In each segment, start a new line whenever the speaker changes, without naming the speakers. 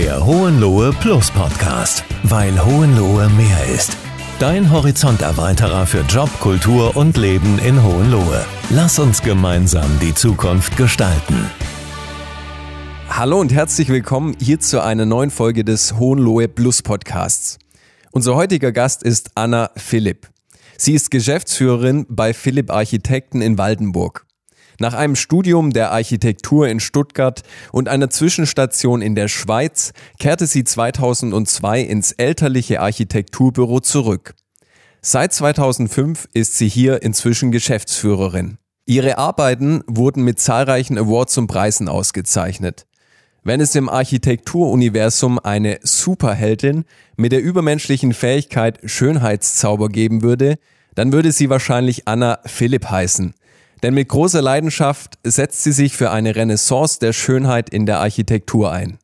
Der Hohenlohe Plus Podcast, weil Hohenlohe mehr ist. Dein Horizonterweiterer für Job, Kultur und Leben in Hohenlohe. Lass uns gemeinsam die Zukunft gestalten.
Hallo und herzlich willkommen hier zu einer neuen Folge des Hohenlohe Plus Podcasts. Unser heutiger Gast ist Anna Philipp. Sie ist Geschäftsführerin bei Philipp Architekten in Waldenburg. Nach einem Studium der Architektur in Stuttgart und einer Zwischenstation in der Schweiz kehrte sie 2002 ins elterliche Architekturbüro zurück. Seit 2005 ist sie hier inzwischen Geschäftsführerin. Ihre Arbeiten wurden mit zahlreichen Awards und Preisen ausgezeichnet. Wenn es im Architekturuniversum eine Superheldin mit der übermenschlichen Fähigkeit Schönheitszauber geben würde, dann würde sie wahrscheinlich Anna Philipp heißen. Denn mit großer Leidenschaft setzt sie sich für eine Renaissance der Schönheit in der Architektur ein.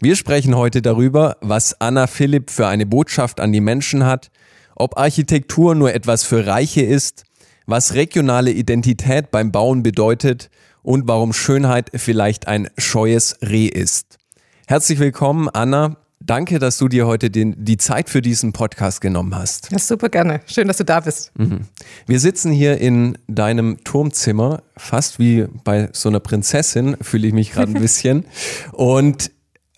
Wir sprechen heute darüber, was Anna Philipp für eine Botschaft an die Menschen hat, ob Architektur nur etwas für Reiche ist, was regionale Identität beim Bauen bedeutet und warum Schönheit vielleicht ein scheues Reh ist. Herzlich willkommen, Anna. Danke, dass du dir heute den, die Zeit für diesen Podcast genommen hast.
Ja, super gerne. Schön, dass du da bist. Mhm.
Wir sitzen hier in deinem Turmzimmer, fast wie bei so einer Prinzessin, fühle ich mich gerade ein bisschen. Und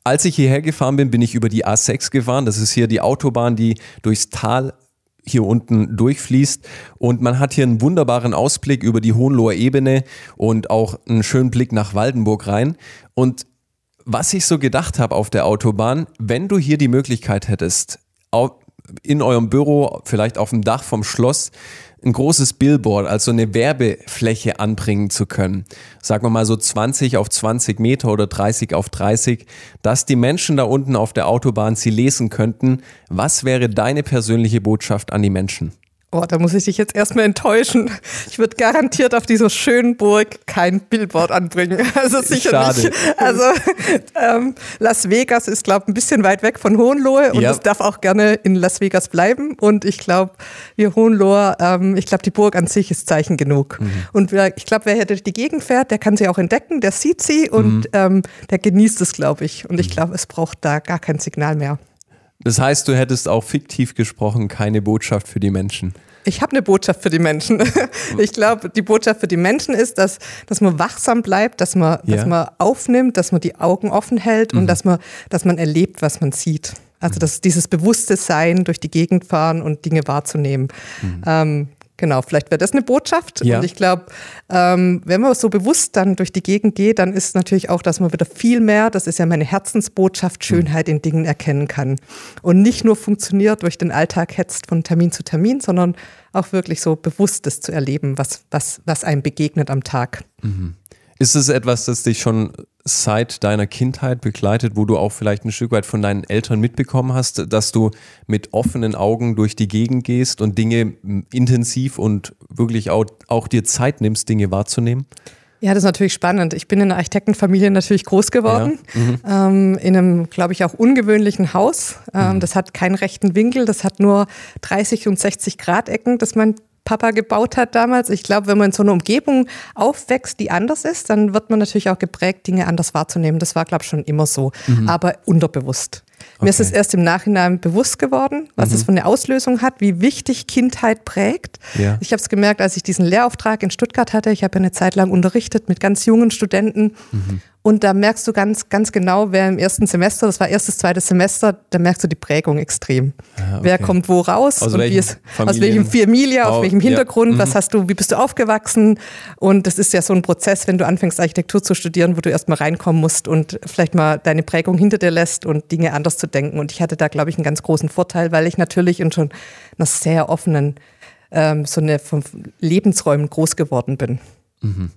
als ich hierher gefahren bin, bin ich über die A6 gefahren. Das ist hier die Autobahn, die durchs Tal hier unten durchfließt. Und man hat hier einen wunderbaren Ausblick über die Hohenloher Ebene und auch einen schönen Blick nach Waldenburg rein. Und was ich so gedacht habe auf der Autobahn, wenn du hier die Möglichkeit hättest, in eurem Büro, vielleicht auf dem Dach vom Schloss, ein großes Billboard, also eine Werbefläche anbringen zu können. Sagen wir mal so 20 auf 20 Meter oder 30 auf 30, dass die Menschen da unten auf der Autobahn sie lesen könnten. Was wäre deine persönliche Botschaft an die Menschen?
Oh, da muss ich dich jetzt erstmal enttäuschen. Ich würde garantiert auf dieser schönen Burg kein Billboard anbringen. Also sicher Schade. nicht. Also ähm, Las Vegas ist, glaube ich, ein bisschen weit weg von Hohenlohe und ja. es darf auch gerne in Las Vegas bleiben. Und ich glaube, wir Hohenlohe, ähm, ich glaube, die Burg an sich ist Zeichen genug. Mhm. Und wer, ich glaube, wer hier durch die Gegend fährt, der kann sie auch entdecken, der sieht sie und mhm. ähm, der genießt es, glaube ich. Und ich mhm. glaube, es braucht da gar kein Signal mehr.
Das heißt, du hättest auch fiktiv gesprochen keine Botschaft für die Menschen.
Ich habe eine Botschaft für die Menschen. Ich glaube, die Botschaft für die Menschen ist, dass, dass man wachsam bleibt, dass man, ja. dass man aufnimmt, dass man die Augen offen hält mhm. und dass man, dass man erlebt, was man sieht. Also dass dieses bewusste Sein durch die Gegend fahren und Dinge wahrzunehmen. Mhm. Ähm, Genau, vielleicht wäre das eine Botschaft. Ja. Und ich glaube, ähm, wenn man so bewusst dann durch die Gegend geht, dann ist natürlich auch, dass man wieder viel mehr, das ist ja meine Herzensbotschaft, mhm. Schönheit in Dingen erkennen kann. Und nicht nur funktioniert durch den Alltag hetzt von Termin zu Termin, sondern auch wirklich so Bewusstes zu erleben, was, was, was einem begegnet am Tag.
Mhm. Ist es etwas, das dich schon seit deiner Kindheit begleitet, wo du auch vielleicht ein Stück weit von deinen Eltern mitbekommen hast, dass du mit offenen Augen durch die Gegend gehst und Dinge intensiv und wirklich auch, auch dir Zeit nimmst, Dinge wahrzunehmen?
Ja, das ist natürlich spannend. Ich bin in einer Architektenfamilie natürlich groß geworden, ja. mhm. ähm, in einem, glaube ich, auch ungewöhnlichen Haus. Ähm, mhm. Das hat keinen rechten Winkel, das hat nur 30 und 60 Grad Ecken, das mein Papa gebaut hat damals. Ich glaube, wenn man in so einer Umgebung aufwächst, die anders ist, dann wird man natürlich auch geprägt, Dinge anders wahrzunehmen. Das war, glaube ich, schon immer so, mhm. aber unterbewusst. Okay. Mir ist es erst im Nachhinein bewusst geworden, was mhm. es für eine Auslösung hat, wie wichtig Kindheit prägt. Ja. Ich habe es gemerkt, als ich diesen Lehrauftrag in Stuttgart hatte. Ich habe ja eine Zeit lang unterrichtet mit ganz jungen Studenten. Mhm. Und da merkst du ganz, ganz genau, wer im ersten Semester, das war erstes, zweites Semester, da merkst du die Prägung extrem. Ah, okay. Wer kommt wo raus
aus und wie ist,
aus welchem Familie, aus welchem Hintergrund, ja. mhm. was hast du, wie bist du aufgewachsen? Und das ist ja so ein Prozess, wenn du anfängst, Architektur zu studieren, wo du erstmal reinkommen musst und vielleicht mal deine Prägung hinter dir lässt und Dinge anders zu denken. Und ich hatte da, glaube ich, einen ganz großen Vorteil, weil ich natürlich in schon einer sehr offenen, ähm, so eine von Lebensräumen groß geworden bin.
Mhm.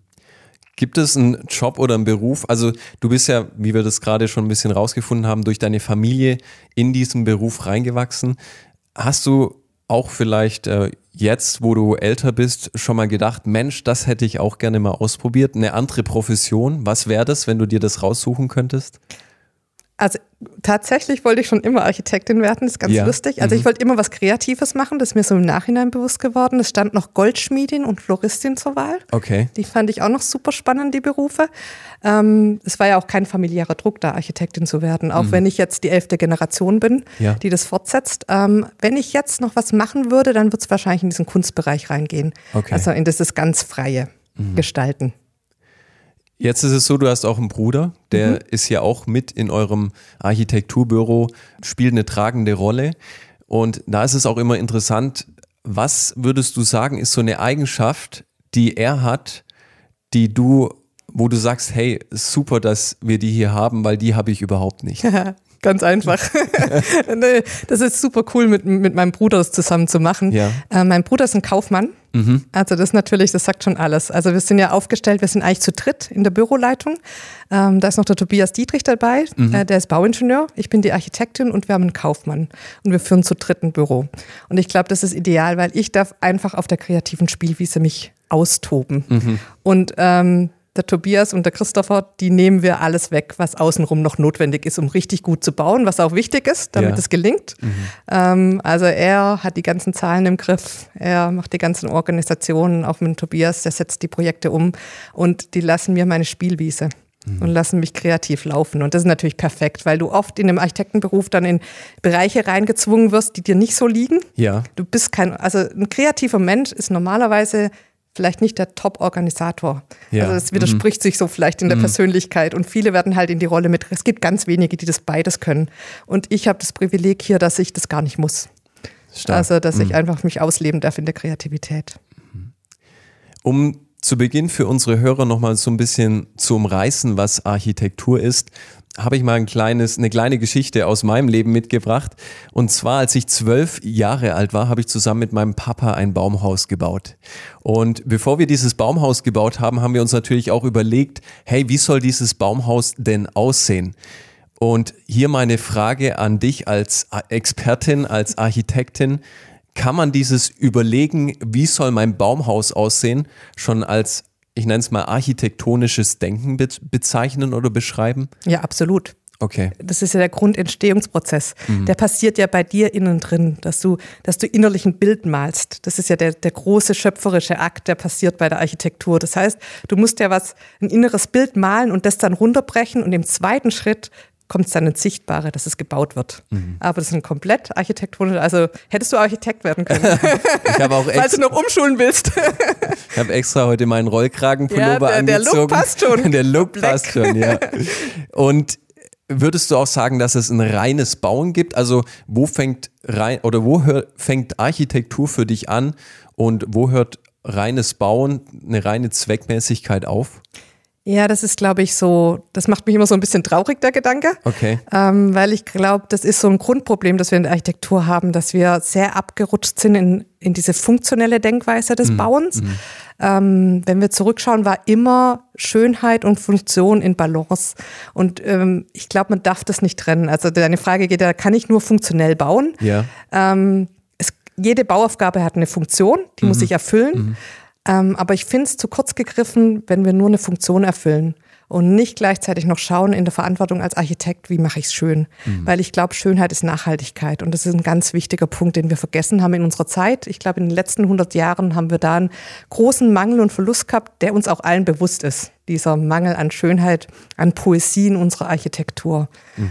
Gibt es einen Job oder einen Beruf? Also du bist ja, wie wir das gerade schon ein bisschen rausgefunden haben, durch deine Familie in diesen Beruf reingewachsen. Hast du auch vielleicht äh, jetzt, wo du älter bist, schon mal gedacht, Mensch, das hätte ich auch gerne mal ausprobiert, eine andere Profession? Was wäre das, wenn du dir das raussuchen könntest?
Also tatsächlich wollte ich schon immer Architektin werden, das ist ganz
Ja.
lustig. Also
Mhm.
ich wollte immer was Kreatives machen, das ist mir so im Nachhinein bewusst geworden. Es stand noch Goldschmiedin und Floristin zur Wahl.
Okay.
Die fand ich auch noch super spannend, die Berufe. Ähm, es war ja auch kein familiärer Druck, da Architektin zu werden, auch wenn ich jetzt die elfte Generation bin,
Mhm. Ja.
die das fortsetzt. Ähm, wenn ich jetzt noch was machen würde, dann wird es wahrscheinlich in diesen Kunstbereich reingehen.
Okay.
Also in dieses ganz freie Gestalten.
Jetzt ist es so, du hast auch einen Bruder, der ist ja auch mit in eurem Architekturbüro, spielt eine tragende Rolle. Und da ist es auch immer interessant, was würdest du sagen, ist so eine Eigenschaft, die er hat, die du, wo du sagst, hey, super, dass wir die hier haben, weil die habe ich überhaupt nicht.
Ganz einfach. Das ist super cool, mit, mit meinem Bruder das zusammen zu machen.
Ja.
Äh, mein Bruder ist ein Kaufmann. Also das natürlich, das sagt schon alles. Also wir sind ja aufgestellt, wir sind eigentlich zu dritt in der Büroleitung. Ähm, da ist noch der Tobias Dietrich dabei, äh, der ist Bauingenieur. Ich bin die Architektin und wir haben einen Kaufmann. Und wir führen zu dritt ein Büro. Und ich glaube, das ist ideal, weil ich darf einfach auf der kreativen Spielwiese mich austoben. Und ähm, der Tobias und der Christopher, die nehmen wir alles weg, was außenrum noch notwendig ist, um richtig gut zu bauen, was auch wichtig ist, damit
Ja.
es gelingt. Ähm, also er hat die ganzen Zahlen im Griff, er macht die ganzen Organisationen, auch mit Tobias, der setzt die Projekte um und die lassen mir meine Spielwiese. Und lassen mich kreativ laufen. Und das ist natürlich perfekt, weil du oft in dem Architektenberuf dann in Bereiche reingezwungen wirst, die dir nicht so liegen.
Ja.
Du bist kein, also ein kreativer Mensch ist normalerweise vielleicht nicht der Top-Organisator.
Ja.
Also es widerspricht sich so vielleicht in der Persönlichkeit und viele werden halt in die Rolle mit. Es gibt ganz wenige, die das beides können. Und ich habe das Privileg hier, dass ich das gar nicht muss.
Stark. Mhm.
Also dass ich einfach mich ausleben darf in der Kreativität.
Um zu Beginn für unsere Hörer nochmal so ein bisschen zu umreißen, was Architektur ist, habe ich mal ein kleines, eine kleine Geschichte aus meinem Leben mitgebracht. Und zwar, als ich zwölf Jahre alt war, habe ich zusammen mit meinem Papa ein Baumhaus gebaut. Und bevor wir dieses Baumhaus gebaut haben, haben wir uns natürlich auch überlegt, hey, wie soll dieses Baumhaus denn aussehen? Und hier meine Frage an dich als Expertin, als Architektin. Kann man dieses Überlegen, wie soll mein Baumhaus aussehen, schon als, ich nenne es mal, architektonisches Denken be bezeichnen oder beschreiben?
Ja, absolut.
Okay.
Das ist ja der Grundentstehungsprozess.
Mhm.
Der passiert ja bei dir innen drin, dass du, dass du innerlich ein Bild malst. Das ist ja der, der große schöpferische Akt, der passiert bei der Architektur. Das heißt, du musst ja was, ein inneres Bild malen und das dann runterbrechen und im zweiten Schritt kommt es dann ins Sichtbare, dass es gebaut wird.
Mhm.
Aber das ist ein komplett architektonisch, also hättest du Architekt werden können,
Ich habe auch
falls du noch umschulen willst.
ich habe extra heute meinen Rollkragenpullover
Ja, der- der Look
angezogen.
passt schon.
Der Look
Black.
passt schon, ja. Und würdest du auch sagen, dass es ein reines Bauen gibt? Also wo fängt rein oder wo hör, fängt Architektur für dich an und wo hört reines Bauen, eine reine Zweckmäßigkeit auf?
Ja, das ist, glaube ich, so, das macht mich immer so ein bisschen traurig, der Gedanke.
Okay.
Ähm, weil ich glaube, das ist so ein Grundproblem, das wir in der Architektur haben, dass wir sehr abgerutscht sind in, in diese funktionelle Denkweise des Bauens. Ähm, wenn wir zurückschauen, war immer Schönheit und Funktion in Balance. Und ähm, ich glaube, man darf das nicht trennen. Also deine Frage geht ja, kann ich nur funktionell bauen?
Ja.
Ähm, es, jede Bauaufgabe hat eine Funktion, die muss ich erfüllen. Ähm, aber ich finde es zu kurz gegriffen, wenn wir nur eine Funktion erfüllen und nicht gleichzeitig noch schauen in der Verantwortung als Architekt, wie mache ich es schön. Weil ich glaube, Schönheit ist Nachhaltigkeit und das ist ein ganz wichtiger Punkt, den wir vergessen haben in unserer Zeit. Ich glaube, in den letzten 100 Jahren haben wir da einen großen Mangel und Verlust gehabt, der uns auch allen bewusst ist. Dieser Mangel an Schönheit, an Poesie in unserer Architektur.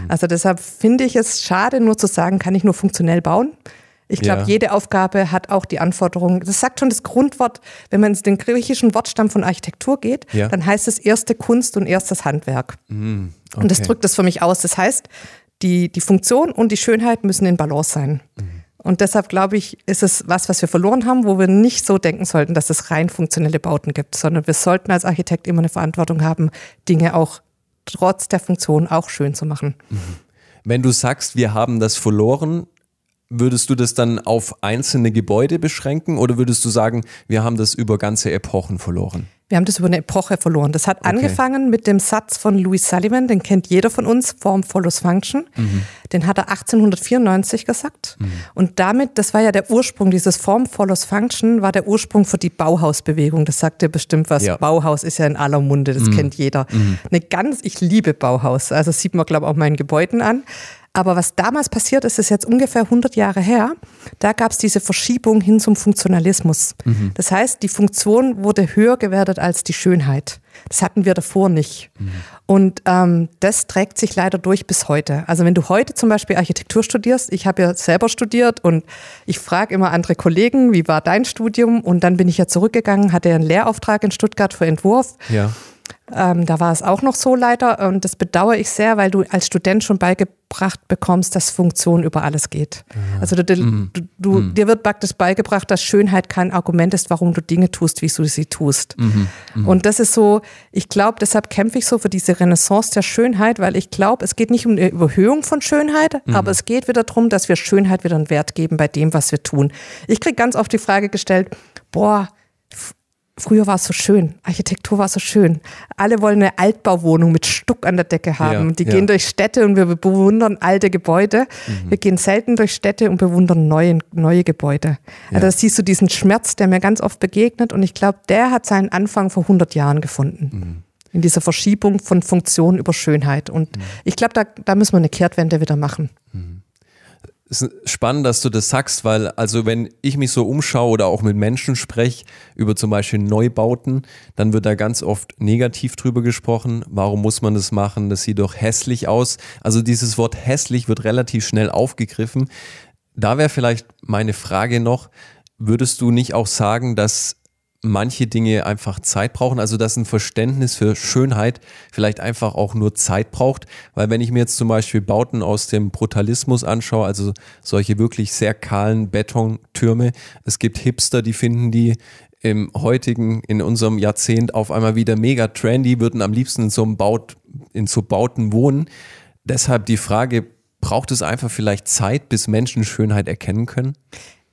Also deshalb finde ich es schade, nur zu sagen, kann ich nur funktionell bauen. Ich glaube,
Ja.
jede Aufgabe hat auch die Anforderungen. Das sagt schon das Grundwort, wenn man in den griechischen Wortstamm von Architektur geht,
Ja.
dann heißt es erste Kunst und erstes Handwerk. Und das
okay.
drückt es für mich aus. Das heißt, die, die Funktion und die Schönheit müssen in Balance sein. Und deshalb glaube ich, ist es was, was wir verloren haben, wo wir nicht so denken sollten, dass es rein funktionelle Bauten gibt, sondern wir sollten als Architekt immer eine Verantwortung haben, Dinge auch trotz der Funktion auch schön zu machen.
Wenn du sagst, wir haben das verloren, würdest du das dann auf einzelne Gebäude beschränken oder würdest du sagen, wir haben das über ganze Epochen verloren?
Wir haben das über eine Epoche verloren. Das hat okay. angefangen mit dem Satz von Louis Sullivan, den kennt jeder von uns, Form follows Function. Mhm. Den hat er 1894 gesagt. Mhm. Und damit, das war ja der Ursprung, dieses Form follows Function war der Ursprung für die Bauhausbewegung. Das sagt ihr bestimmt was. Ja. Bauhaus ist ja in aller Munde, das mhm. kennt jeder. Mhm. Eine ganz, ich liebe Bauhaus. Also sieht man, glaube ich, auch meinen Gebäuden an. Aber was damals passiert ist, ist jetzt ungefähr 100 Jahre her. Da gab es diese Verschiebung hin zum Funktionalismus. Mhm. Das heißt, die Funktion wurde höher gewertet als die Schönheit. Das hatten wir davor nicht. Mhm. Und ähm, das trägt sich leider durch bis heute. Also wenn du heute zum Beispiel Architektur studierst, ich habe ja selber studiert und ich frage immer andere Kollegen, wie war dein Studium? Und dann bin ich ja zurückgegangen, hatte einen Lehrauftrag in Stuttgart für Entwurf. Ja. Ähm, da war es auch noch so leider und das bedauere ich sehr, weil du als Student schon beigebracht bekommst, dass Funktion über alles geht. Ja. Also du, mhm. du, du mhm. dir wird praktisch beigebracht, dass Schönheit kein Argument ist, warum du Dinge tust, wie du sie tust. Mhm. mhm. Und das ist so, ich glaube, deshalb kämpfe ich so für diese Renaissance der Schönheit, weil ich glaube, es geht nicht um eine Überhöhung von Schönheit, mhm. aber es geht wieder darum, dass wir Schönheit wieder einen Wert geben bei dem, was wir tun. Ich kriege ganz oft die Frage gestellt, boah, Früher war es so schön, Architektur war so schön. Alle wollen eine Altbauwohnung mit Stuck an der Decke haben. Ja, die ja. gehen durch Städte und wir bewundern alte Gebäude. Mhm. Wir gehen selten durch Städte und bewundern neue, neue Gebäude. Ja. Also da siehst du diesen Schmerz, der mir ganz oft begegnet und ich glaube, der hat seinen Anfang vor 100 Jahren gefunden. Mhm. In dieser Verschiebung von Funktion über Schönheit. Und mhm. ich glaube, da, da müssen wir eine Kehrtwende wieder machen. Mhm
ist spannend, dass du das sagst, weil also wenn ich mich so umschaue oder auch mit Menschen spreche über zum Beispiel Neubauten, dann wird da ganz oft negativ drüber gesprochen. Warum muss man das machen? Das sieht doch hässlich aus. Also dieses Wort hässlich wird relativ schnell aufgegriffen. Da wäre vielleicht meine Frage noch, würdest du nicht auch sagen, dass manche Dinge einfach Zeit brauchen, also dass ein Verständnis für Schönheit vielleicht einfach auch nur Zeit braucht, weil wenn ich mir jetzt zum Beispiel Bauten aus dem Brutalismus anschaue, also solche wirklich sehr kahlen Betontürme, es gibt Hipster, die finden die im heutigen, in unserem Jahrzehnt auf einmal wieder mega trendy, würden am liebsten in so einem Baut, in so Bauten wohnen. Deshalb die Frage, braucht es einfach vielleicht Zeit, bis Menschen Schönheit erkennen können?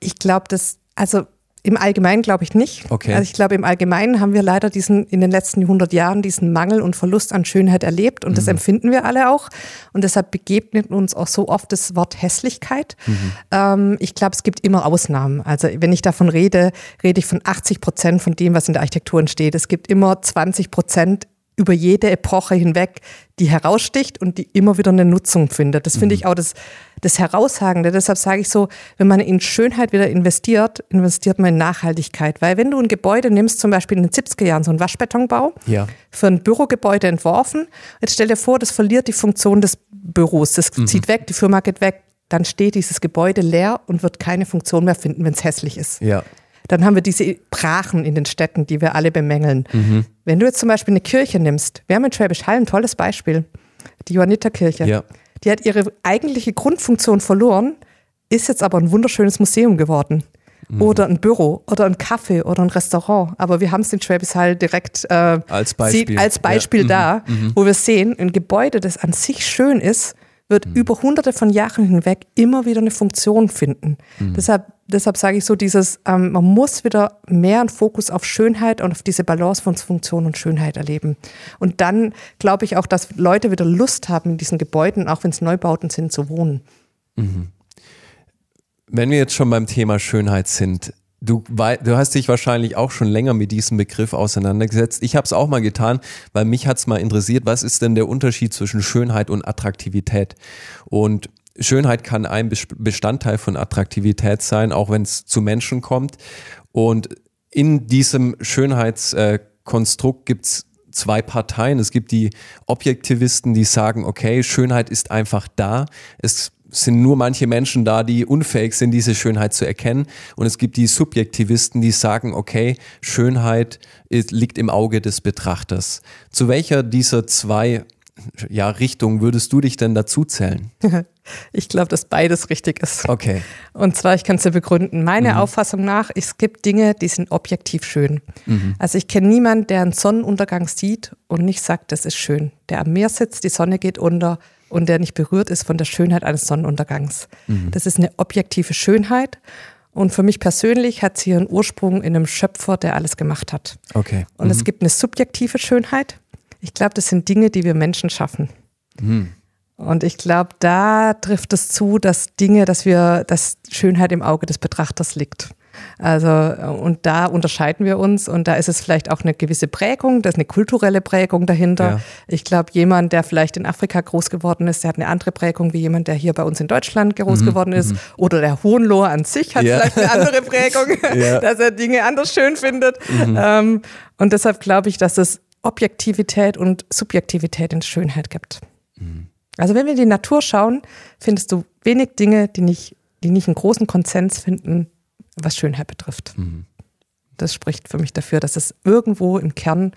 Ich glaube, dass, also im Allgemeinen glaube ich nicht. Okay. Also ich glaube, im Allgemeinen haben wir leider diesen, in den letzten 100 Jahren diesen Mangel und Verlust an Schönheit erlebt und mhm. das empfinden wir alle auch. Und deshalb begegnet uns auch so oft das Wort Hässlichkeit. Mhm. Ähm, ich glaube, es gibt immer Ausnahmen. Also wenn ich davon rede, rede ich von 80 Prozent von dem, was in der Architektur entsteht. Es gibt immer 20 Prozent über jede Epoche hinweg, die heraussticht und die immer wieder eine Nutzung findet. Das finde mhm. ich auch das, das Herausragende. Deshalb sage ich so, wenn man in Schönheit wieder investiert, investiert man in Nachhaltigkeit. Weil wenn du ein Gebäude nimmst, zum Beispiel in den 70er Jahren, so ein Waschbetonbau, ja. für ein Bürogebäude entworfen, jetzt stell dir vor, das verliert die Funktion des Büros, das mhm. zieht weg, die Firma geht weg, dann steht dieses Gebäude leer und wird keine Funktion mehr finden, wenn es hässlich ist. Ja. Dann haben wir diese Brachen in den Städten, die wir alle bemängeln. Mhm. Wenn du jetzt zum Beispiel eine Kirche nimmst, wir haben in Schwäbisch Hall ein tolles Beispiel, die Johanniterkirche. Ja. Die hat ihre eigentliche Grundfunktion verloren, ist jetzt aber ein wunderschönes Museum geworden. Mhm. Oder ein Büro oder ein Café oder ein Restaurant. Aber wir haben es in Schwäbisch Hall direkt äh,
als Beispiel,
als Beispiel ja. da, mhm. mhm. wo wir sehen, ein Gebäude, das an sich schön ist, wird mhm. über hunderte von Jahren hinweg immer wieder eine Funktion finden. Mhm. Deshalb, deshalb sage ich so dieses, ähm, man muss wieder mehr einen Fokus auf Schönheit und auf diese Balance von Funktion und Schönheit erleben. Und dann glaube ich auch, dass Leute wieder Lust haben, in diesen Gebäuden, auch wenn es Neubauten sind, zu wohnen. Mhm.
Wenn wir jetzt schon beim Thema Schönheit sind, Du, du hast dich wahrscheinlich auch schon länger mit diesem Begriff auseinandergesetzt. Ich habe es auch mal getan, weil mich hat es mal interessiert, was ist denn der Unterschied zwischen Schönheit und Attraktivität? Und Schönheit kann ein Bestandteil von Attraktivität sein, auch wenn es zu Menschen kommt. Und in diesem Schönheitskonstrukt gibt es zwei Parteien. Es gibt die Objektivisten, die sagen, okay, Schönheit ist einfach da. Es sind nur manche Menschen da, die unfähig sind, diese Schönheit zu erkennen. Und es gibt die Subjektivisten, die sagen, okay, Schönheit liegt im Auge des Betrachters. Zu welcher dieser zwei ja, Richtungen würdest du dich denn dazu zählen?
Ich glaube, dass beides richtig ist.
Okay.
Und zwar, ich kann es dir begründen. Meine mhm. Auffassung nach, es gibt Dinge, die sind objektiv schön. Mhm. Also ich kenne niemanden, der einen Sonnenuntergang sieht und nicht sagt, das ist schön. Der am Meer sitzt, die Sonne geht unter und der nicht berührt ist von der Schönheit eines Sonnenuntergangs. Mhm. Das ist eine objektive Schönheit. Und für mich persönlich hat sie ihren Ursprung in einem Schöpfer, der alles gemacht hat.
Okay.
Und es gibt eine subjektive Schönheit. Ich glaube, das sind Dinge, die wir Menschen schaffen. Und ich glaube, da trifft es zu, dass Dinge, dass wir, dass Schönheit im Auge des Betrachters liegt. Also, und da unterscheiden wir uns und da ist es vielleicht auch eine gewisse Prägung, da ist eine kulturelle Prägung dahinter.
Ja.
Ich glaube, jemand, der vielleicht in Afrika groß geworden ist, der hat eine andere Prägung wie jemand, der hier bei uns in Deutschland groß geworden ist. Oder der Hohenloher an sich hat
Ja.
vielleicht eine andere Prägung,
Ja.
dass er Dinge anders schön findet. Ähm, und deshalb glaube ich, dass es Objektivität und Subjektivität in Schönheit gibt. Also wenn wir in die Natur schauen, findest du wenig Dinge, die nicht, die nicht einen großen Konsens finden, was Schönheit betrifft. Das spricht für mich dafür, dass es irgendwo im Kern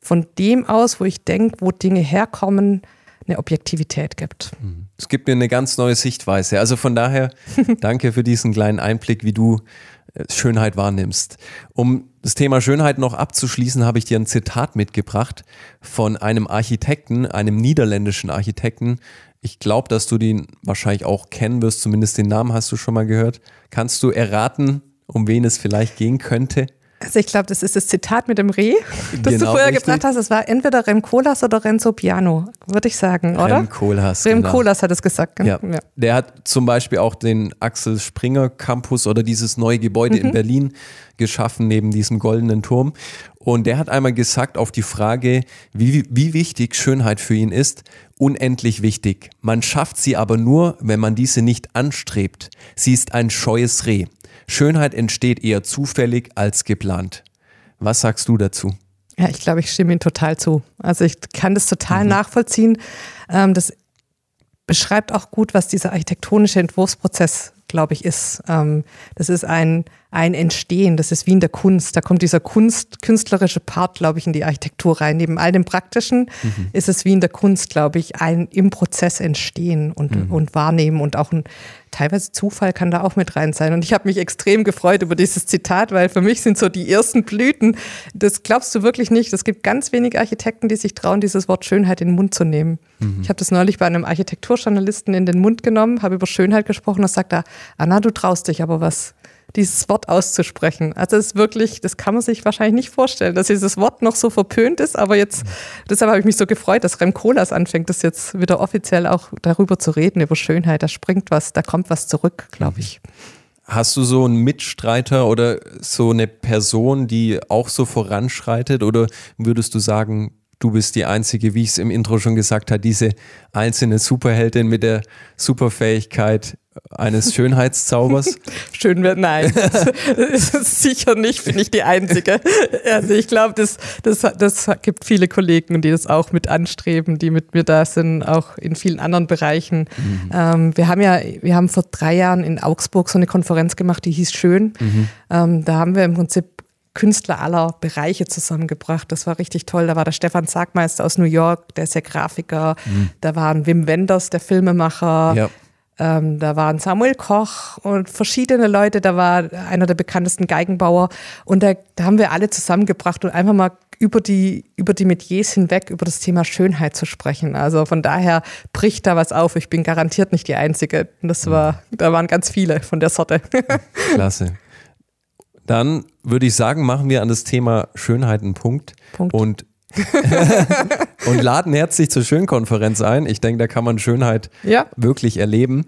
von dem aus, wo ich denke, wo Dinge herkommen, eine Objektivität gibt.
Es gibt mir eine ganz neue Sichtweise. Also von daher, danke für diesen kleinen Einblick, wie du äh, Schönheit wahrnimmst. Um das Thema Schönheit noch abzuschließen, habe ich dir ein Zitat mitgebracht von einem Architekten, einem niederländischen Architekten. Ich glaube, dass du den wahrscheinlich auch kennen wirst, zumindest den Namen hast du schon mal gehört. Kannst du erraten, um wen es vielleicht gehen könnte?
Also ich glaube, das ist das Zitat mit dem Reh, das
Genau,
du vorher
richtig.
gebracht hast. Es war entweder Rem Koolhaas oder Renzo Piano, würde ich sagen, oder?
Rem Koolhaas,
Rem
genau.
Koolhaas hat es gesagt. gell?
Ja. Der hat zum Beispiel auch den Axel Springer Campus oder dieses neue Gebäude in Berlin geschaffen, neben diesem goldenen Turm. Und der hat einmal gesagt auf die Frage, wie, wie wichtig Schönheit für ihn ist, unendlich wichtig. Man schafft sie aber nur, wenn man diese nicht anstrebt. Sie ist ein scheues Reh. Schönheit entsteht eher zufällig als geplant. Was sagst du dazu?
Ja, ich glaube, ich stimme ihm total zu. Also ich kann das total nachvollziehen. Ähm, das beschreibt auch gut, was dieser architektonische Entwurfsprozess, glaube ich, ist. Ähm, das ist ein, ein Entstehen, das ist wie in der Kunst. Da kommt dieser Kunst, künstlerische Part, glaube ich, in die Architektur rein. Neben all dem Praktischen ist es wie in der Kunst, glaube ich, ein im Prozess entstehen und, und wahrnehmen und auch ein teilweise Zufall kann da auch mit rein sein. Und ich habe mich extrem gefreut über dieses Zitat, weil für mich sind so die ersten Blüten, das glaubst du wirklich nicht. Es gibt ganz wenige Architekten, die sich trauen, dieses Wort Schönheit in den Mund zu nehmen. Ich habe das neulich bei einem Architekturjournalisten in den Mund genommen, habe über Schönheit gesprochen und sagt er, Anna, du traust dich aber was dieses Wort auszusprechen. Also es ist wirklich, das kann man sich wahrscheinlich nicht vorstellen, dass dieses Wort noch so verpönt ist, aber jetzt, deshalb habe ich mich so gefreut, dass Rem Koolhaas anfängt, das jetzt wieder offiziell auch darüber zu reden, über Schönheit. Da springt was, da kommt was zurück, glaube ich.
Hast du so einen Mitstreiter oder so eine Person, die auch so voranschreitet? Oder würdest du sagen, du bist die Einzige, wie ich es im Intro schon gesagt habe, diese einzelne Superheldin mit der Superfähigkeit eines Schönheitszaubers?
Schön wird, nein, das ist sicher nicht, bin ich die Einzige. Also ich glaube, das, das, das gibt viele Kollegen, die das auch mit anstreben, die mit mir da sind, auch in vielen anderen Bereichen. Ähm, wir haben ja, wir haben vor drei Jahren in Augsburg so eine Konferenz gemacht, die hieß Schön. Ähm, da haben wir im Prinzip Künstler aller Bereiche zusammengebracht. Das war richtig toll. Da war der Stefan Sagmeister aus New York, der ist ja Grafiker. Da waren Wim Wenders, der Filmemacher.
Ja.
Ähm, da waren Samuel Koch und verschiedene Leute. Da war einer der bekanntesten Geigenbauer. Und da, da haben wir alle zusammengebracht und einfach mal über die, über die Metiers hinweg über das Thema Schönheit zu sprechen. Also von daher bricht da was auf. Ich bin garantiert nicht die Einzige. Das war, da waren ganz viele von der Sorte.
Klasse. Dann würde ich sagen, machen wir an das Thema Schönheit einen Punkt.
Punkt.
Und, und laden herzlich zur Schönkonferenz ein. Ich denke, da kann man Schönheit
Ja.
wirklich erleben.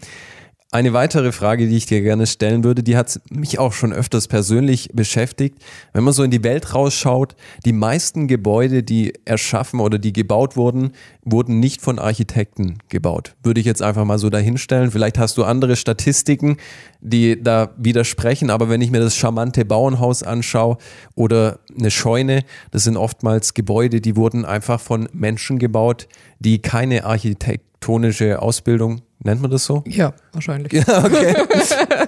Eine weitere Frage, die ich dir gerne stellen würde, die hat mich auch schon öfters persönlich beschäftigt. Wenn man so in die Welt rausschaut, die meisten Gebäude, die erschaffen oder die gebaut wurden, wurden nicht von Architekten gebaut. Würde ich jetzt einfach mal so dahinstellen. Vielleicht hast du andere Statistiken, die da widersprechen, aber wenn ich mir das charmante Bauernhaus anschaue oder eine Scheune, das sind oftmals Gebäude, die wurden einfach von Menschen gebaut, die keine architektonische Ausbildung, nennt man das so?
Ja, wahrscheinlich.
Okay.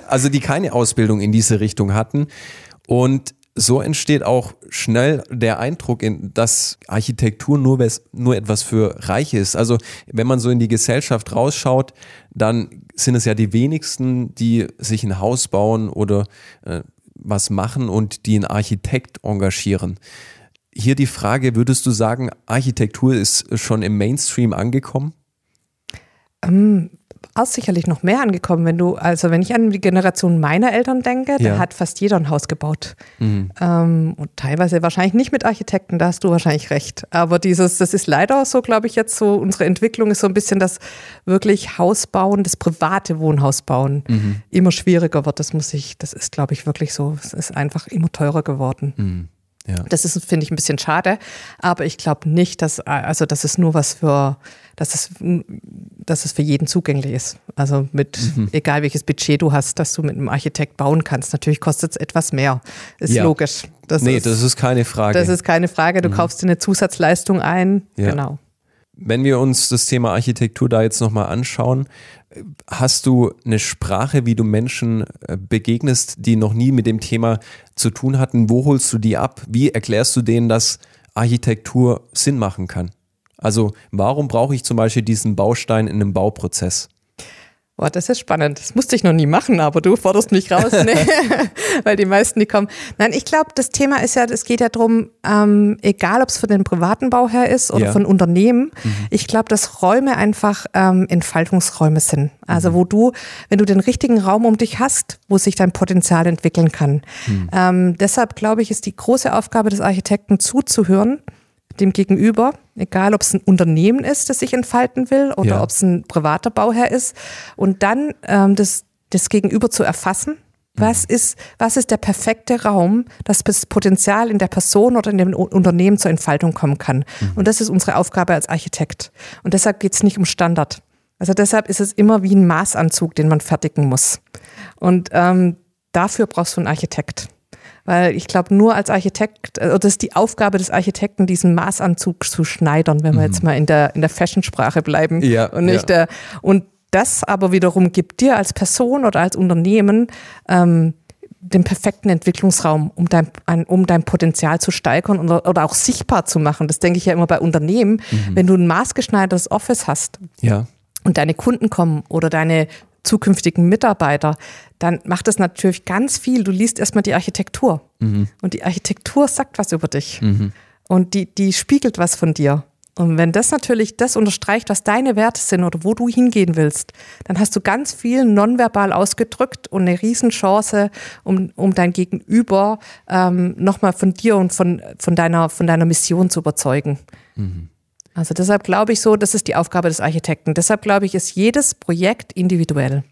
Also die keine Ausbildung in diese Richtung hatten. Und so entsteht auch schnell der Eindruck, in, dass Architektur nur, nur etwas für Reiche ist. Also wenn man so in die Gesellschaft rausschaut, dann sind es ja die wenigsten, die sich ein Haus bauen oder äh, was machen und die einen Architekt engagieren. Hier die Frage, würdest du sagen, Architektur ist schon im Mainstream angekommen?
Auch sicherlich noch mehr angekommen, wenn du, also wenn ich an die Generation meiner Eltern denke,
Ja.
da hat fast jeder ein Haus gebaut.
Mhm.
Ähm, und teilweise wahrscheinlich nicht mit Architekten, da hast du wahrscheinlich recht. Aber dieses, das ist leider so, glaube ich, jetzt so, unsere Entwicklung ist so ein bisschen das wirklich Hausbauen, das private Wohnhausbauen
Mhm.
immer schwieriger wird. Das muss ich, das ist, glaube ich, wirklich so. Es ist einfach immer teurer geworden.
Mhm. Ja.
Das ist, finde ich, ein bisschen schade. Aber ich glaube nicht, dass, also, dass es nur was für, dass es, dass es für jeden zugänglich ist. Also mit,
Mhm.
egal welches Budget du hast, dass du mit einem Architekt bauen kannst. Natürlich kostet es etwas mehr. Ist
Ja.
logisch. Das
nee,
ist,
das ist keine Frage.
das ist keine Frage. Du kaufst dir eine Zusatzleistung ein.
Ja.
Genau.
Wenn wir uns das Thema Architektur da jetzt nochmal anschauen, hast du eine Sprache, wie du Menschen äh, begegnest, die noch nie mit dem Thema zu tun hatten? Wo holst du die ab? Wie erklärst du denen, dass Architektur Sinn machen kann? Also warum brauche ich zum Beispiel diesen Baustein in einem Bauprozess?
Boah, das ist spannend. Das musste ich noch nie machen, aber du forderst mich raus, ne? weil die meisten, die kommen. Nein, ich glaube, das Thema ist ja, es geht ja darum, ähm, egal ob es für den privaten Bauherr ist oder
Ja.
von Unternehmen, ich glaube, dass Räume einfach ähm, Entfaltungsräume sind. Also wo du, wenn du den richtigen Raum um dich hast, wo sich dein Potenzial entwickeln kann. Ähm, deshalb glaube ich, ist die große Aufgabe des Architekten zuzuhören, dem Gegenüber, egal ob es ein Unternehmen ist, das sich entfalten will oder
Ja.
ob es ein privater Bauherr ist und dann ähm, das, das Gegenüber zu erfassen. Was ist, was ist der perfekte Raum, dass das Potenzial in der Person oder in dem Unternehmen zur Entfaltung kommen kann? Und das ist unsere Aufgabe als Architekt. Und deshalb geht es nicht um Standard. Also deshalb ist es immer wie ein Maßanzug, den man fertigen muss. Und ähm, dafür brauchst du einen Architekt. Weil ich glaube, nur als Architekt, äh, das ist die Aufgabe des Architekten, diesen Maßanzug zu schneidern, wenn wir jetzt mal in der, in der Fashion-Sprache bleiben.
Ja,
und nicht
ja.
der, und das aber wiederum gibt dir als Person oder als Unternehmen ähm, den perfekten Entwicklungsraum, um dein, ein, um dein Potenzial zu steigern oder, oder auch sichtbar zu machen. Das denke ich ja immer bei Unternehmen. Wenn du ein maßgeschneidertes Office hast,
Ja.
und deine Kunden kommen oder deine zukünftigen Mitarbeiter, dann macht es natürlich ganz viel. Du liest erstmal die Architektur. Und die Architektur sagt was über dich. Und die, die spiegelt was von dir. Und wenn das natürlich das unterstreicht, was deine Werte sind oder wo du hingehen willst, dann hast du ganz viel nonverbal ausgedrückt und eine Riesenchance, um, um dein Gegenüber ähm, nochmal von dir und von, von, deiner, von deiner Mission zu überzeugen. Also deshalb glaube ich so, das ist die Aufgabe des Architekten. Deshalb glaube ich, ist jedes Projekt individuell.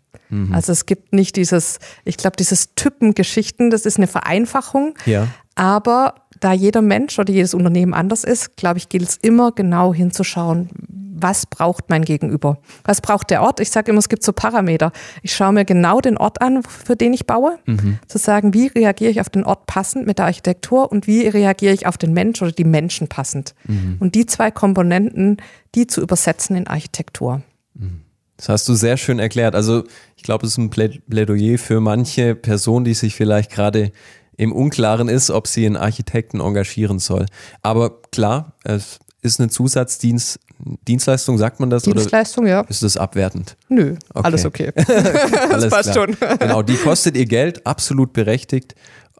Also es gibt nicht dieses, ich glaube, dieses Typengeschichten, das ist eine Vereinfachung.
Ja.
Aber da jeder Mensch oder jedes Unternehmen anders ist, glaube ich, gilt es immer genau hinzuschauen, was braucht mein Gegenüber? Was braucht der Ort? Ich sage immer, es gibt so Parameter. Ich schaue mir genau den Ort an, für den ich baue. Zu sagen, wie reagiere ich auf den Ort passend mit der Architektur und wie reagiere ich auf den Mensch oder die Menschen passend. Und die zwei Komponenten, die zu übersetzen in Architektur.
Das hast du sehr schön erklärt. Also ich glaube, es ist ein Plä- Plädoyer für manche Person, die sich vielleicht gerade im Unklaren ist, ob sie einen Architekten engagieren soll. Aber klar, es ist eine Zusatzdienst, Dienstleistung, sagt man das?
Dienstleistung, ja.
Ist das abwertend?
Nö,
Okay.
alles okay.
Alles
passt
klar.
schon.
Genau, die kostet ihr Geld, absolut berechtigt.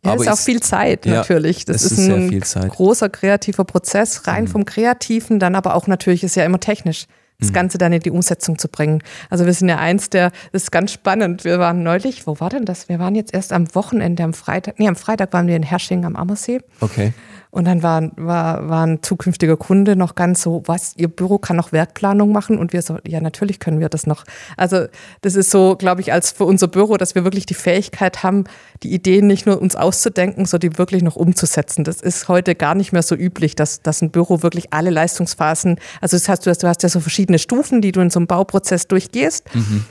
Ja,
aber
ist auch
ist-
viel Zeit
Ja,
natürlich. Das
es
ist,
ist
ein.
Mhm.
großer kreativer Prozess, rein vom Kreativen, dann aber auch natürlich ist ja immer technisch. Das
Mhm.
Ganze dann in die Umsetzung zu bringen. Also wir sind ja eins der, das ist ganz spannend. Wir waren neulich, wo war denn das? Wir waren jetzt erst am Wochenende, am Freitag, nee, am Freitag waren wir in Hersching am Ammersee.
Okay.
Und dann war, war, war ein zukünftiger Kunde noch ganz so, was, Ihr Büro kann noch Werkplanung machen? Und wir so, ja, natürlich können wir das noch. Also das ist so, glaube ich, als für unser Büro, dass wir wirklich die Fähigkeit haben, die Ideen nicht nur uns auszudenken, sondern die wirklich noch umzusetzen. Das ist heute gar nicht mehr so üblich, dass, dass ein Büro wirklich alle Leistungsphasen, also das heißt, du hast, du hast ja so verschiedene Stufen, die du in so einem Bauprozess durchgehst,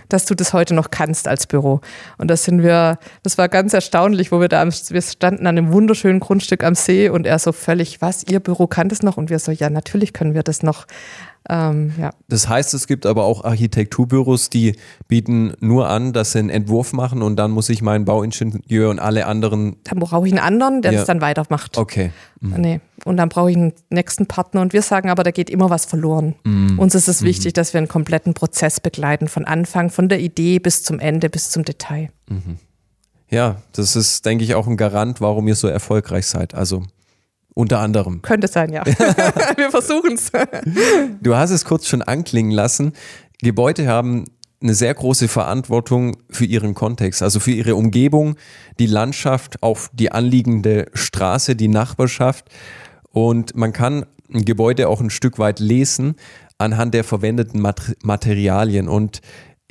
dass du das heute noch kannst als Büro. Und das sind wir, das war ganz erstaunlich, wo wir da, wir standen an einem wunderschönen Grundstück am See und er so völlig, was, Ihr Büro kann das noch? Und wir so, ja, natürlich können wir das noch. Ähm, ja.
Das heißt, es gibt aber auch Architekturbüros, die bieten nur an, dass sie einen Entwurf machen und dann muss ich meinen Bauingenieur und alle anderen.
Dann brauche ich einen anderen, der
Ja.
das dann weitermacht.
Okay.
Nee. Und dann brauche ich einen nächsten Partner und wir sagen aber, da geht immer was verloren. Uns ist es wichtig, dass wir einen kompletten Prozess begleiten, von Anfang, von der Idee bis zum Ende, bis zum Detail.
Ja, das ist, denke ich, auch ein Garant, warum ihr so erfolgreich seid. Also unter anderem.
Könnte sein, ja. wir versuchen es.
Du hast es kurz schon anklingen lassen. Gebäude haben eine sehr große Verantwortung für ihren Kontext, also für ihre Umgebung, die Landschaft, auch die anliegende Straße, die Nachbarschaft. Und man kann ein Gebäude auch ein Stück weit lesen anhand der verwendeten Materialien. Und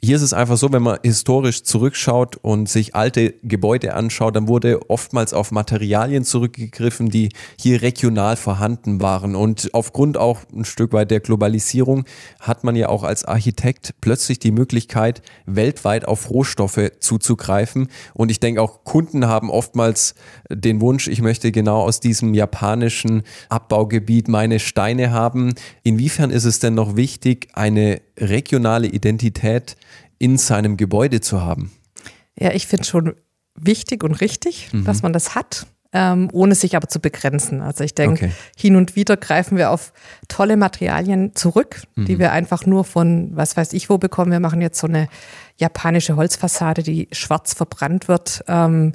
hier ist es einfach so, wenn man historisch zurückschaut und sich alte Gebäude anschaut, dann wurde oftmals auf Materialien zurückgegriffen, die hier regional vorhanden waren. Und aufgrund auch ein Stück weit der Globalisierung hat man ja auch als Architekt plötzlich die Möglichkeit, weltweit auf Rohstoffe zuzugreifen. Und ich denke auch Kunden haben oftmals den Wunsch, ich möchte genau aus diesem japanischen Abbaugebiet meine Steine haben. Inwiefern ist es denn noch wichtig, eine regionale Identität in seinem Gebäude zu haben?
Ja, ich finde schon wichtig und richtig, mhm. dass man das hat. Ähm, ohne sich aber zu begrenzen. Also ich denke, okay. hin und wieder greifen wir auf tolle Materialien zurück, mhm. die wir einfach nur von, was weiß ich wo bekommen. Wir machen jetzt so eine japanische Holzfassade, die schwarz verbrannt wird. Ähm,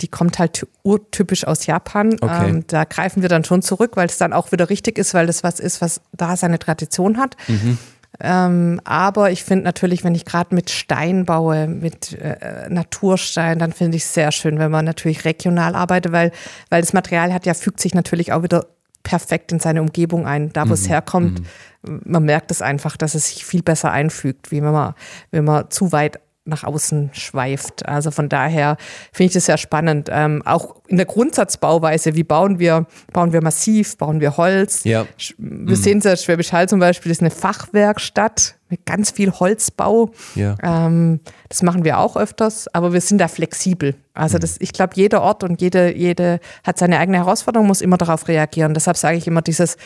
die kommt halt urtypisch aus Japan. Okay. Ähm, da greifen wir dann schon zurück, weil es dann auch wieder richtig ist, weil das was ist, was da seine Tradition hat. Mhm. Ähm, aber ich finde natürlich, wenn ich gerade mit Stein baue, mit äh, Naturstein, dann finde ich es sehr schön, wenn man natürlich regional arbeitet, weil, weil das Material hat ja, fügt sich natürlich auch wieder perfekt in seine Umgebung ein. Da, wo mhm. es herkommt, mhm. man merkt es einfach, dass es sich viel besser einfügt, wie wenn man, wenn man zu weit nach außen schweift. Also von daher finde ich das sehr spannend. Ähm, auch in der Grundsatzbauweise, wie bauen wir, bauen wir massiv, bauen wir Holz. Ja. Wir mhm. sehen es ja, Schwäbisch Hall zum Beispiel ist eine Fachwerkstatt mit ganz viel Holzbau. Ja. Ähm, das machen wir auch öfters, aber wir sind da flexibel. Also das, ich glaube, jeder Ort und jede, jede hat seine eigene Herausforderung, muss immer darauf reagieren. Deshalb sage ich immer dieses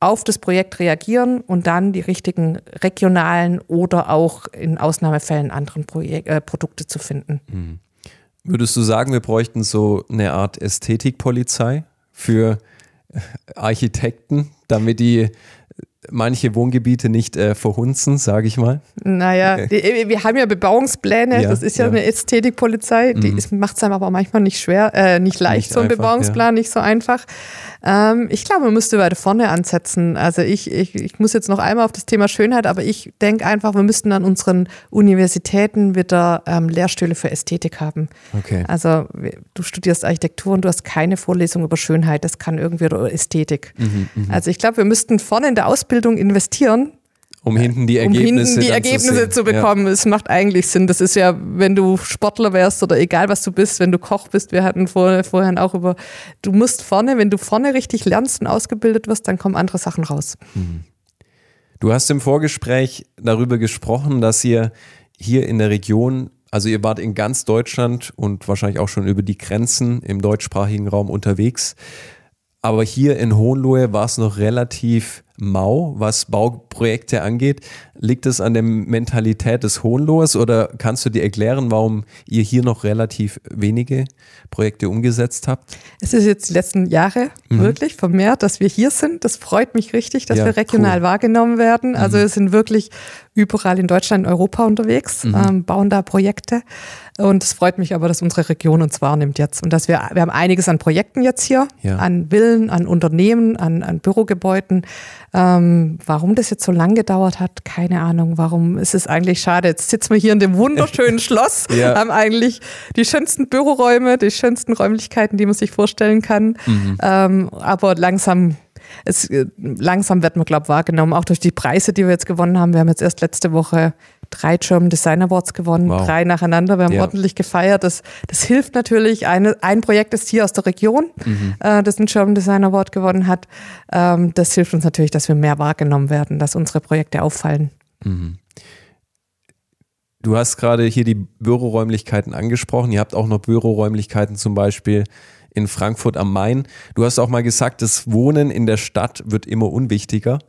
auf das Projekt reagieren und dann die richtigen regionalen oder auch in Ausnahmefällen anderen Projek äh, Produkte zu finden. Mhm.
Würdest du sagen, wir bräuchten so eine Art Ästhetikpolizei für Architekten, damit die manche Wohngebiete nicht äh, verhunzen, sage ich mal?
Naja, die, wir haben ja Bebauungspläne, ja, das ist ja, ja. eine Ästhetikpolizei, die mhm. macht es einem aber manchmal nicht schwer, äh, nicht leicht, nicht so ein einfach, Bebauungsplan, ja. nicht so einfach. Ähm, ich glaube, man müsste weiter vorne ansetzen. Also ich, ich, ich muss jetzt noch einmal auf das Thema Schönheit, aber ich denke einfach, wir müssten an unseren Universitäten wieder ähm, Lehrstühle für Ästhetik haben. Okay. Also du studierst Architektur und du hast keine Vorlesung über Schönheit, das kann irgendwie oder Ästhetik. Mhm, mh. Also ich glaube, wir müssten vorne in der Ausbildung investieren,
um hinten die Ergebnisse, um hinten
die Ergebnisse zu, zu, bekommen. Ja. Es macht eigentlich Sinn. Das ist ja, wenn du Sportler wärst oder egal was du bist, wenn du Koch bist, wir hatten vorher, vorhin auch über, du musst vorne, wenn du vorne richtig lernst und ausgebildet wirst, dann kommen andere Sachen raus. Mhm.
Du hast im Vorgespräch darüber gesprochen, dass ihr hier in der Region, also ihr wart in ganz Deutschland und wahrscheinlich auch schon über die Grenzen im deutschsprachigen Raum unterwegs. Aber hier in Hohenlohe war es noch relativ mau, was Bauprojekte angeht. Liegt es an der Mentalität des Hohenlohers oder kannst du dir erklären, warum ihr hier noch relativ wenige Projekte umgesetzt habt?
Es ist jetzt die letzten Jahre mhm. wirklich vermehrt, dass wir hier sind. Das freut mich richtig, dass ja, wir regional cool. wahrgenommen werden. Also mhm. wir sind wirklich überall in Deutschland, in Europa unterwegs, mhm. ähm, bauen da Projekte. Und es freut mich aber, dass unsere Region uns wahrnimmt jetzt und dass wir, wir haben einiges an Projekten jetzt hier, ja. an Villen, an Unternehmen, an, an Bürogebäuden. Ähm, warum das jetzt so lang gedauert hat, keine Ahnung. Warum ist es eigentlich schade? Jetzt sitzen wir hier in dem wunderschönen Schloss, ja. haben eigentlich die schönsten Büroräume, die schönsten Räumlichkeiten, die man sich vorstellen kann. Mhm. Ähm, aber langsam es, äh, langsam wird man, glaube ich, wahrgenommen, auch durch die Preise, die wir jetzt gewonnen haben. Wir haben jetzt erst letzte Woche drei German Design Awards gewonnen, wow. drei nacheinander. Wir haben ja. ordentlich gefeiert. Das, das hilft natürlich. Eine, ein Projekt ist hier aus der Region, mhm. äh, das einen German Design Award gewonnen hat. Ähm, das hilft uns natürlich, dass wir mehr wahrgenommen werden, dass unsere Projekte auffallen. Mhm.
Du hast gerade hier die Büroräumlichkeiten angesprochen. Ihr habt auch noch Büroräumlichkeiten zum Beispiel in Frankfurt am Main. Du hast auch mal gesagt, das Wohnen in der Stadt wird immer unwichtiger.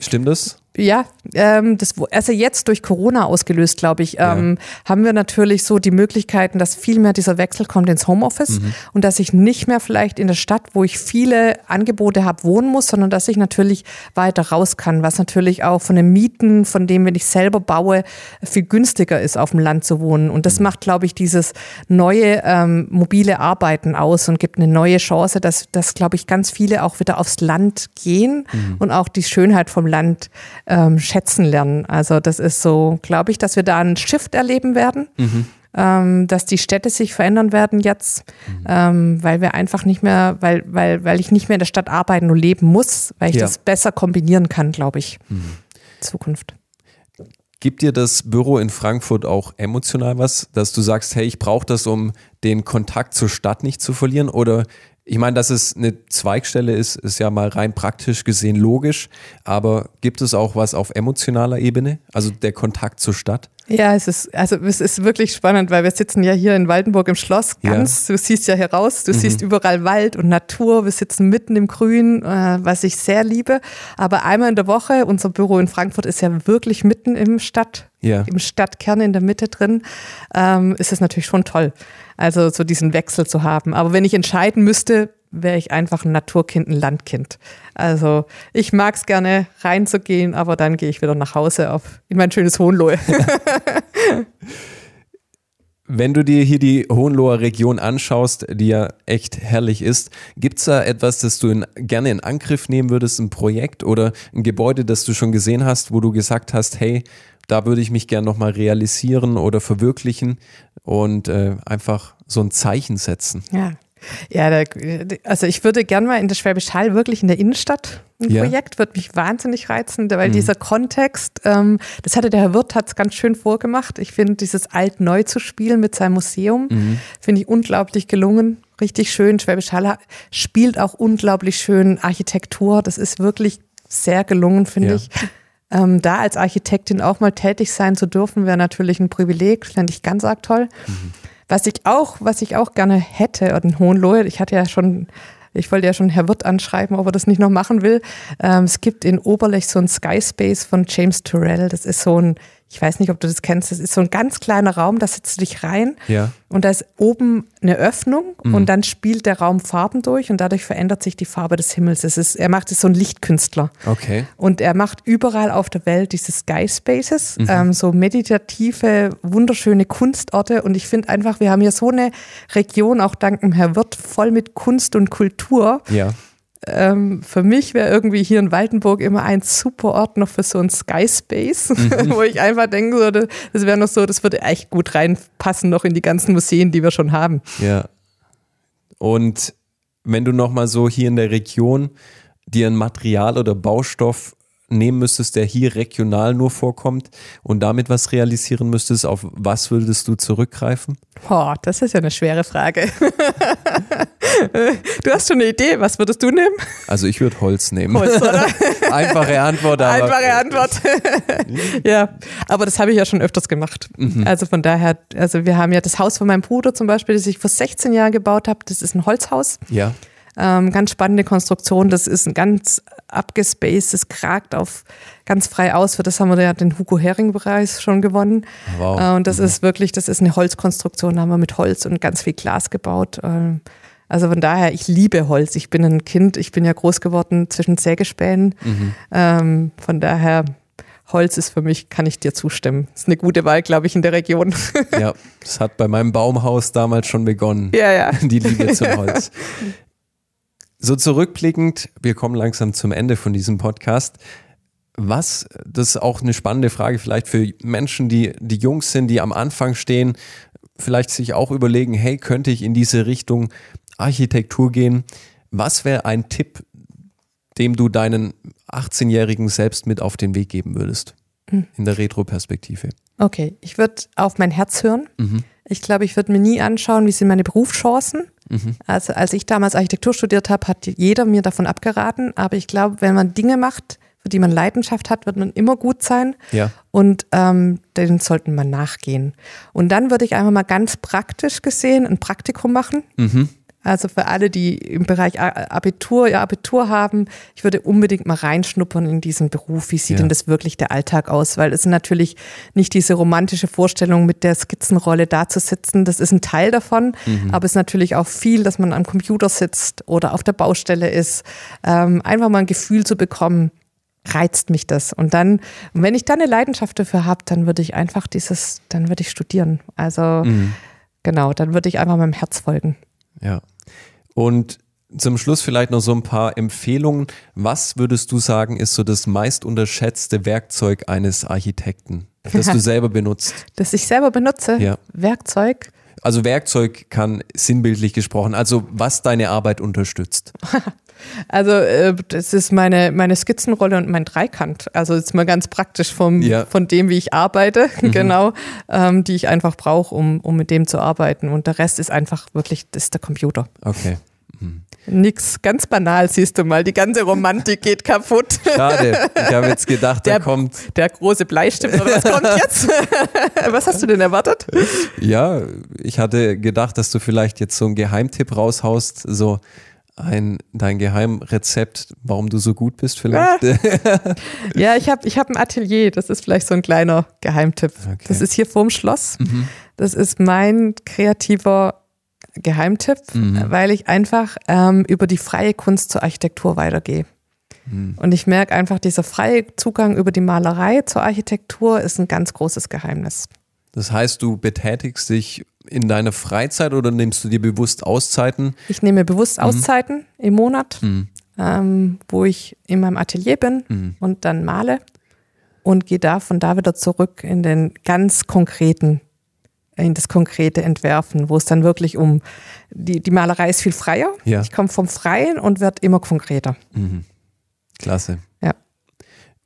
Stimmt das?
Ja, ähm, das, also jetzt durch Corona ausgelöst, glaube ich, ähm, ja. haben wir natürlich so die Möglichkeiten, dass viel mehr dieser Wechsel kommt ins Homeoffice mhm. und dass ich nicht mehr vielleicht in der Stadt, wo ich viele Angebote habe, wohnen muss, sondern dass ich natürlich weiter raus kann, was natürlich auch von den Mieten, von dem, wenn ich selber baue, viel günstiger ist, auf dem Land zu wohnen. Und das mhm. macht, glaube ich, dieses neue ähm, mobile Arbeiten aus und gibt eine neue Chance, dass, dass glaube ich, ganz viele auch wieder aufs Land gehen mhm. und auch die Schönheit vom Land ähm, schätzen lernen. Also das ist so, glaube ich, dass wir da einen Shift erleben werden. Mhm. Ähm, dass die Städte sich verändern werden jetzt, mhm. ähm, weil wir einfach nicht mehr, weil, weil, weil ich nicht mehr in der Stadt arbeiten und leben muss, weil ich ja. das besser kombinieren kann, glaube ich. Mhm. Zukunft.
Gibt dir das Büro in Frankfurt auch emotional was, dass du sagst, hey, ich brauche das, um den Kontakt zur Stadt nicht zu verlieren? Oder ich meine, dass es eine Zweigstelle ist, ist ja mal rein praktisch gesehen logisch, aber gibt es auch was auf emotionaler Ebene, also der Kontakt zur Stadt?
Ja, es ist, also es ist wirklich spannend, weil wir sitzen ja hier in Waldenburg im Schloss ganz, ja. du siehst ja hier raus, du mhm. siehst überall Wald und Natur, wir sitzen mitten im Grün, äh, was ich sehr liebe. Aber einmal in der Woche, unser Büro in Frankfurt ist ja wirklich mitten im Stadt, ja. im Stadtkern in der Mitte drin, ähm, ist es natürlich schon toll. Also so diesen Wechsel zu haben. Aber wenn ich entscheiden müsste, wäre ich einfach ein Naturkind, ein Landkind. Also ich mag es gerne reinzugehen, aber dann gehe ich wieder nach Hause auf, in mein schönes Hohenlohe.
Wenn du dir hier die Hohenloher Region anschaust, die ja echt herrlich ist, gibt es da etwas, das du in, gerne in Angriff nehmen würdest, ein Projekt oder ein Gebäude, das du schon gesehen hast, wo du gesagt hast, hey, da würde ich mich gerne nochmal realisieren oder verwirklichen und äh, einfach so ein Zeichen setzen?
Ja, ja, da, also ich würde gern mal in der Schwäbisch Hall wirklich in der Innenstadt ein ja. Projekt, würde mich wahnsinnig reizen, weil mhm. dieser Kontext, ähm, das hatte der Herr Wirth hat's ganz schön vorgemacht. Ich finde, dieses Alt-Neu zu spielen mit seinem Museum, mhm. finde ich unglaublich gelungen, richtig schön. Schwäbisch Hall spielt auch unglaublich schön Architektur, das ist wirklich sehr gelungen, finde ja. ich. Ähm, da als Architektin auch mal tätig sein zu dürfen, wäre natürlich ein Privileg, fände ich ganz arg toll. Mhm. Was ich auch, was ich auch gerne hätte, in Hohenlohe, ich hatte ja schon, ich wollte ja schon Herr Wirt anschreiben, ob er das nicht noch machen will. Ähm, es gibt in Oberlech so ein Sky Space von James Turrell. Das ist so ein ich weiß nicht, ob du das kennst, das ist so ein ganz kleiner Raum, da setzt du dich rein ja. und da ist oben eine Öffnung mhm. und dann spielt der Raum Farben durch und dadurch verändert sich die Farbe des Himmels. Es ist, er macht es so ein Lichtkünstler.
Okay.
Und er macht überall auf der Welt diese Sky Spaces, mhm. ähm, so meditative, wunderschöne Kunstorte und ich finde einfach, wir haben hier so eine Region, auch dank dem Herr Wirt, voll mit Kunst und Kultur.
Ja
ähm, für mich wäre irgendwie hier in Waldenburg immer ein super Ort noch für so ein Sky Space, mhm. wo ich einfach denken würde, das wäre noch so, das würde echt gut reinpassen noch in die ganzen Museen, die wir schon haben.
Ja. Und wenn du nochmal so hier in der Region dir ein Material oder Baustoff nehmen müsstest, der hier regional nur vorkommt und damit was realisieren müsstest, auf was würdest du zurückgreifen?
Boah, das ist ja eine schwere Frage. du hast schon eine Idee, was würdest du nehmen?
Also ich würde Holz nehmen. Holz, oder? Einfache Antwort.
Aber Einfache Antwort. ja, aber das habe ich ja schon öfters gemacht. Mhm. Also von daher, also wir haben ja das Haus von meinem Bruder zum Beispiel, das ich vor 16 Jahren gebaut habe, das ist ein Holzhaus.
Ja.
Ähm, ganz spannende Konstruktion. Das ist ein ganz abgespaced, das kragt auf ganz frei aus. Für das haben wir ja den Hugo Hering-Preis schon gewonnen. Wow. Äh, und das mhm. ist wirklich, das ist eine Holzkonstruktion, da haben wir mit Holz und ganz viel Glas gebaut. Ähm, also von daher, ich liebe Holz. Ich bin ein Kind, ich bin ja groß geworden zwischen Sägespänen. Mhm. Ähm, von daher, Holz ist für mich, kann ich dir zustimmen. Das ist eine gute Wahl, glaube ich, in der Region.
Ja, das hat bei meinem Baumhaus damals schon begonnen.
Ja, ja.
Die Liebe zum Holz. So zurückblickend, wir kommen langsam zum Ende von diesem Podcast. Was, das ist auch eine spannende Frage vielleicht für Menschen, die, die Jungs sind, die am Anfang stehen, vielleicht sich auch überlegen, hey, könnte ich in diese Richtung Architektur gehen? Was wäre ein Tipp, dem du deinen 18-Jährigen selbst mit auf den Weg geben würdest? Hm. In der Retro-Perspektive.
Okay, ich würde auf mein Herz hören. Mhm. Ich glaube, ich würde mir nie anschauen, wie sind meine Berufschancen. Mhm. Also als ich damals Architektur studiert habe, hat jeder mir davon abgeraten. Aber ich glaube, wenn man Dinge macht, für die man Leidenschaft hat, wird man immer gut sein.
Ja.
Und ähm, den sollten man nachgehen. Und dann würde ich einfach mal ganz praktisch gesehen ein Praktikum machen. Mhm. Also für alle, die im Bereich Abitur, ja, Abitur haben, ich würde unbedingt mal reinschnuppern in diesen Beruf. Wie sieht ja. denn das wirklich der Alltag aus? Weil es ist natürlich nicht diese romantische Vorstellung, mit der Skizzenrolle da zu sitzen. Das ist ein Teil davon, mhm. aber es ist natürlich auch viel, dass man am Computer sitzt oder auf der Baustelle ist. Ähm, einfach mal ein Gefühl zu bekommen, reizt mich das. Und dann, wenn ich dann eine Leidenschaft dafür habe, dann würde ich einfach dieses, dann würde ich studieren. Also mhm. genau, dann würde ich einfach meinem Herz folgen.
Ja. Und Zum Schluss vielleicht noch so ein paar Empfehlungen. Was würdest du sagen, ist so das meist unterschätzte Werkzeug eines Architekten, das du selber benutzt?
Das ich selber benutze?
Ja.
Werkzeug?
Also Werkzeug kann sinnbildlich gesprochen, also was deine Arbeit unterstützt.
Also äh, das ist meine, meine Skizzenrolle und mein Dreikant. Also jetzt mal ganz praktisch vom,
Ja.
von dem, wie ich arbeite, genau, ähm, die ich einfach brauche, um, um mit dem zu arbeiten. Und der Rest ist einfach wirklich, das ist der Computer.
Okay.
Nix, ganz banal, siehst du mal. Die ganze Romantik geht kaputt.
Schade. Ich habe jetzt gedacht, da
Der-
kommt,
Der große Bleistift, oder was kommt jetzt? was hast du denn erwartet?
ja, ich hatte gedacht, dass du vielleicht jetzt so einen Geheimtipp raushaust, so ein, dein Geheimrezept, warum du so gut bist vielleicht.
Ja, ich habe ich hab ein Atelier, das ist vielleicht so ein kleiner Geheimtipp.
Okay.
Das ist hier vorm Schloss. Das ist mein kreativer Geheimtipp, weil ich einfach ähm, über die freie Kunst zur Architektur weitergehe. Und ich merke einfach, dieser freie Zugang über die Malerei zur Architektur ist ein ganz großes Geheimnis.
Das heißt, du betätigst dich in deiner Freizeit oder nimmst du dir bewusst Auszeiten?
Ich nehme bewusst Auszeiten im Monat, ähm, wo ich in meinem Atelier bin und dann male und gehe da von da wieder zurück in den ganz konkreten, in das konkrete Entwerfen, wo es dann wirklich um die, die Malerei ist viel freier.
Ja.
Ich komme vom Freien und werde immer konkreter.
Klasse.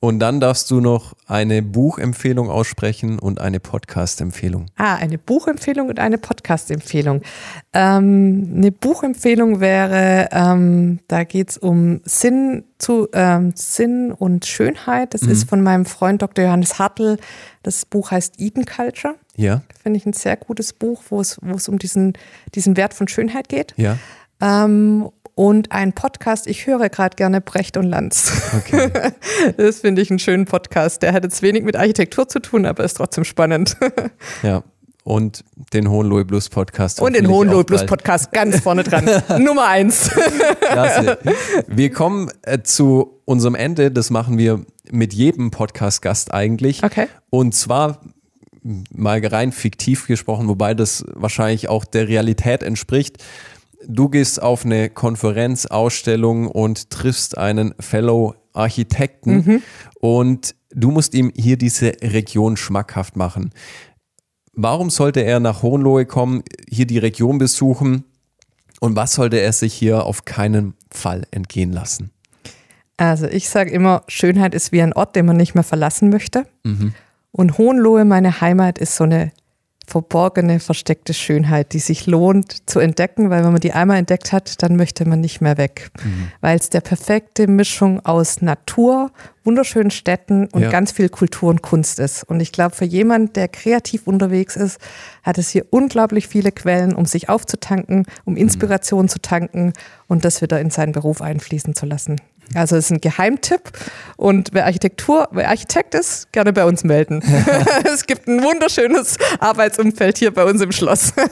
Und dann darfst du noch eine Buchempfehlung aussprechen und eine Podcast-Empfehlung.
Ah, eine Buchempfehlung und eine Podcast-Empfehlung. Ähm, eine Buchempfehlung wäre, ähm, da geht es um Sinn, zu, ähm, Sinn und Schönheit. Das ist von meinem Freund Dr. Johannes Hartl. Das Buch heißt Eden Culture.
Ja,
Finde ich ein sehr gutes Buch, wo es, wo es um diesen, diesen Wert von Schönheit geht.
ja.
Und ein Podcast, ich höre gerade gerne Brecht und Lanz.
Okay.
Das finde ich einen schönen Podcast. Der hat jetzt wenig mit Architektur zu tun, aber ist trotzdem spannend.
Ja. Und den Hohenlohe Blues Podcast.
Und den Hohenlohe Plus. Podcast ganz vorne dran. Nummer eins.
Klasse. Wir kommen äh, zu unserem Ende. Das machen wir mit jedem Podcast-Gast eigentlich.
Okay.
Und zwar mal rein fiktiv gesprochen, wobei das wahrscheinlich auch der Realität entspricht. Du gehst auf eine Konferenz, Ausstellung und triffst einen Fellow Architekten und du musst ihm hier diese Region schmackhaft machen. Warum sollte er nach Hohenlohe kommen, hier die Region besuchen und was sollte er sich hier auf keinen Fall entgehen lassen?
Also ich sage immer, Schönheit ist wie ein Ort, den man nicht mehr verlassen möchte. Und Hohenlohe, meine Heimat, ist so eine verborgene, versteckte Schönheit, die sich lohnt zu entdecken, weil wenn man die einmal entdeckt hat, dann möchte man nicht mehr weg. Weil es der perfekte Mischung aus Natur, wunderschönen Städten und
Ja.
ganz viel Kultur und Kunst ist. Und ich glaube, für jemand, der kreativ unterwegs ist, hat es hier unglaublich viele Quellen, um sich aufzutanken, um Inspiration zu tanken und das wieder in seinen Beruf einfließen zu lassen. Also es ist ein Geheimtipp und wer Architektur, wer Architekt ist, gerne bei uns melden. es gibt ein wunderschönes Arbeitsumfeld hier bei uns im Schloss.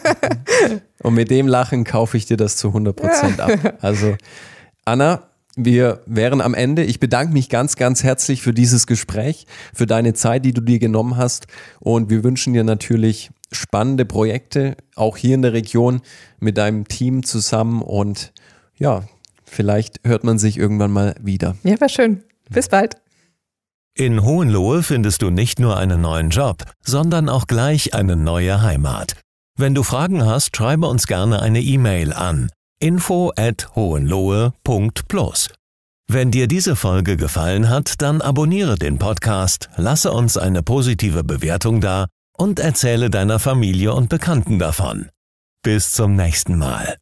Und mit dem Lachen kaufe ich dir das zu 100% ab. Also, Anna, wir wären am Ende. Ich bedanke mich ganz, ganz herzlich für dieses Gespräch, für deine Zeit, die du dir genommen hast. Und wir wünschen dir natürlich spannende Projekte, auch hier in der Region mit deinem Team zusammen. Und ja, vielleicht hört man sich irgendwann mal wieder.
Ja, war schön. Bis bald.
In Hohenlohe findest du nicht nur einen neuen Job, sondern auch gleich eine neue Heimat. Wenn du Fragen hast, schreibe uns gerne eine E-Mail an info at hohenlohe.plus. Wenn dir diese Folge gefallen hat, dann abonniere den Podcast, lasse uns eine positive Bewertung da und erzähle deiner Familie und Bekannten davon. Bis zum nächsten Mal.